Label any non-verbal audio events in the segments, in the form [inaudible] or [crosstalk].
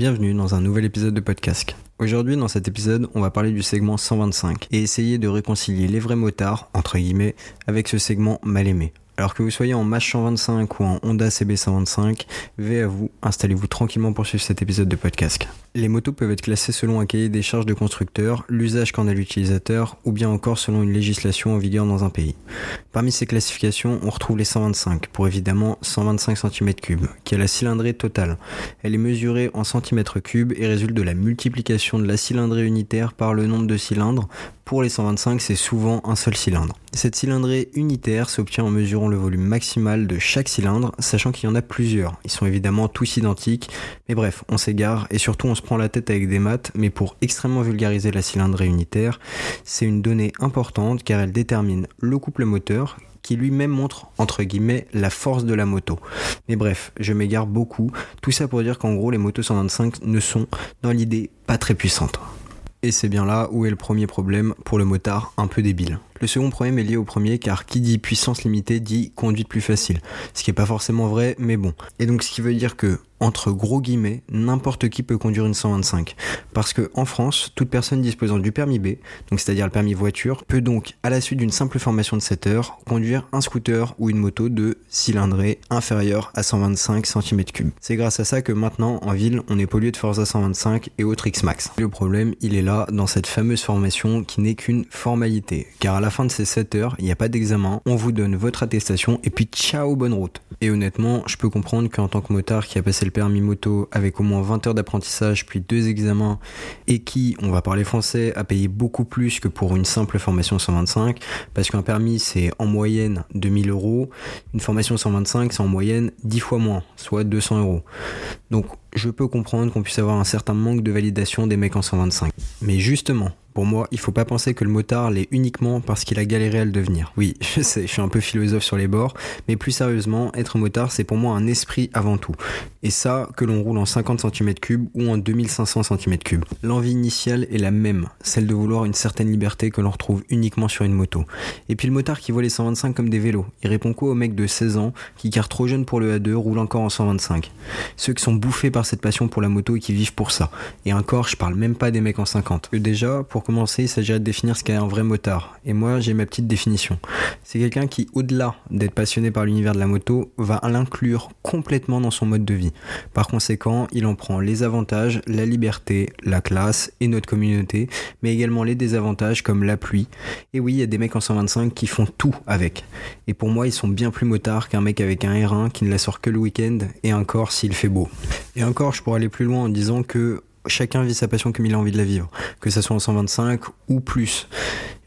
Bienvenue dans un nouvel épisode de podcast. Aujourd'hui, dans cet épisode, on va parler du segment 125 et essayer de réconcilier les vrais motards, entre guillemets, avec ce segment mal aimé. Alors que vous soyez en Mash 125 ou en Honda CB 125, veillez à vous, installez-vous tranquillement pour suivre cet épisode de podcast. Les motos peuvent être classées selon un cahier des charges de constructeur, l'usage qu'en a l'utilisateur, ou bien encore selon une législation en vigueur dans un pays. Parmi ces classifications, on retrouve les 125, pour évidemment 125 cm3, qui est la cylindrée totale. Elle est mesurée en cm3 et résulte de la multiplication de la cylindrée unitaire par le nombre de cylindres. Pour les 125, c'est souvent un seul cylindre. Cette cylindrée unitaire s'obtient en mesurant le volume maximal de chaque cylindre, sachant qu'il y en a plusieurs. Ils sont évidemment tous identiques, mais bref, on s'égare et surtout on se prend la tête avec des maths, mais pour extrêmement vulgariser la cylindrée unitaire, c'est une donnée importante car elle détermine le couple moteur, qui lui-même montre entre guillemets la force de la moto. Mais bref, je m'égare beaucoup. Tout ça pour dire qu'en gros les motos 125 ne sont dans l'idée pas très puissantes. Et c'est bien là où est le premier problème pour le motard un peu débile. Le second problème est lié au premier car qui dit puissance limitée dit conduite plus facile. Ce qui est pas forcément vrai, mais bon. Et donc ce qui veut dire que entre gros guillemets, n'importe qui peut conduire une 125. Parce que en France, toute personne disposant du permis B, donc c'est-à-dire le permis voiture, peut donc, à la suite d'une simple formation de 7 heures, conduire un scooter ou une moto de cylindrée inférieure à 125 cm3. C'est grâce à ça que maintenant, en ville, on est pollué de Forza 125 et autres X-Max. Le problème, il est là, dans cette fameuse formation qui n'est qu'une formalité. Car à la fin de ces 7 heures, il n'y a pas d'examen, on vous donne votre attestation et puis ciao, bonne route. Et honnêtement, je peux comprendre qu'en tant que motard qui a passé le permis moto avec au moins 20 heures d'apprentissage puis deux examens et qui, on va parler français, a payé beaucoup plus que pour une simple formation 125 parce qu'un permis c'est en moyenne 2000 euros, une formation 125 c'est en moyenne 10 fois moins, soit 200 euros. Donc je peux comprendre qu'on puisse avoir un certain manque de validation des mecs en 125. Mais justement, pour moi, il faut pas penser que le motard l'est uniquement parce qu'il a galéré à le devenir. Oui, [laughs] je sais, je suis un peu philosophe sur les bords, mais plus sérieusement, être motard, c'est pour moi un esprit avant tout. Et ça, que l'on roule en 50 cm3 ou en 2500 cm3. L'envie initiale est la même, celle de vouloir une certaine liberté que l'on retrouve uniquement sur une moto. Et puis le motard qui voit les 125 comme des vélos, il répond quoi aux mecs de 16 ans qui, car trop jeune pour le A2, roulent encore en 125 Ceux qui sont bouffés par cette passion pour la moto et qui vivent pour ça. Et encore, je parle même pas des mecs en 50. Que déjà, pour commencer, il s'agirait de définir ce qu'est un vrai motard. Et moi, j'ai ma petite définition. C'est quelqu'un qui, au-delà d'être passionné par l'univers de la moto, va l'inclure complètement dans son mode de vie. Par conséquent, il en prend les avantages, la liberté, la classe et notre communauté, mais également les désavantages comme la pluie. Et oui, il y a des mecs en 125 qui font tout avec. Et pour moi, ils sont bien plus motards qu'un mec avec un R1 qui ne la sort que le week-end et encore s'il fait beau. Et encore, je pourrais aller plus loin en disant que chacun vit sa passion comme il a envie de la vivre, que ça soit en 125 ou plus.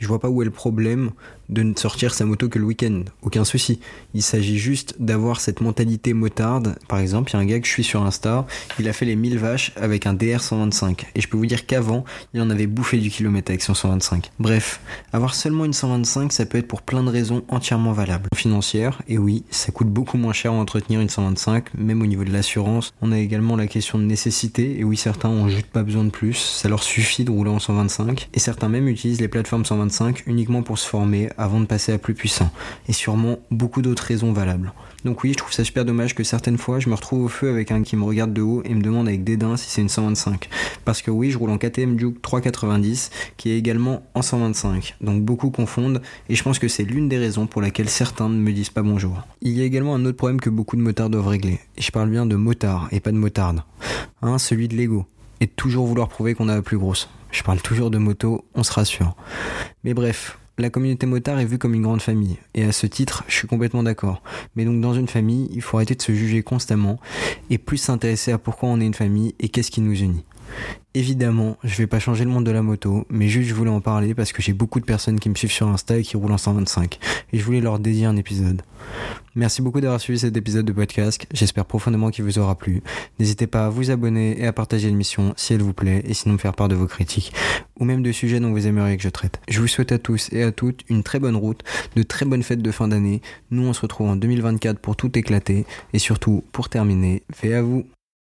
Je vois pas où est le problème de ne sortir sa moto que le week-end. Aucun souci. Il s'agit juste d'avoir cette mentalité motarde. Par exemple, il y a un gars que je suis sur Insta, il a fait les 1000 vaches avec un DR 125. Et je peux vous dire qu'avant, il en avait bouffé du kilomètre avec son 125. Bref, avoir seulement une 125, ça peut être pour plein de raisons entièrement valables. Financière, et oui, ça coûte beaucoup moins cher à entretenir une 125, même au niveau de l'assurance. On a également la question de nécessité, et oui, certains ont juste pas besoin de plus, ça leur suffit de rouler en 125. Et certains même utilisent les plateformes 125 uniquement pour se former avant de passer à plus puissant. Et sûrement beaucoup d'autres raisons valables. Donc oui, je trouve ça super dommage que certaines fois je me retrouve au feu avec un qui me regarde de haut et me demande avec dédain si c'est une 125. Parce que oui, je roule en KTM Duke 390 qui est également en 125. Donc beaucoup confondent et je pense que c'est l'une des raisons pour laquelle certains ne me disent pas bonjour. Il y a également un autre problème que beaucoup de motards doivent régler. Et je parle bien de motard et pas de motarde. Hein, celui de l'ego. Et de toujours vouloir prouver qu'on a la plus grosse. Je parle toujours de moto, on se rassure. Mais bref, la communauté motard est vue comme une grande famille. Et à ce titre, je suis complètement d'accord. Mais donc dans une famille, il faut arrêter de se juger constamment et plus s'intéresser à pourquoi on est une famille et qu'est-ce qui nous unit. Évidemment, je vais pas changer le monde de la moto, mais juste je voulais en parler parce que j'ai beaucoup de personnes qui me suivent sur Insta et qui roulent en 125. Et je voulais leur dédier un épisode. Merci beaucoup d'avoir suivi cet épisode de podcast. J'espère profondément qu'il vous aura plu. N'hésitez pas à vous abonner et à partager l'émission si elle vous plaît et sinon me faire part de vos critiques ou même de sujets dont vous aimeriez que je traite. Je vous souhaite à tous et à toutes une très bonne route, de très bonnes fêtes de fin d'année. Nous on se retrouve en 2024 pour tout éclater et surtout pour terminer, fait à vous.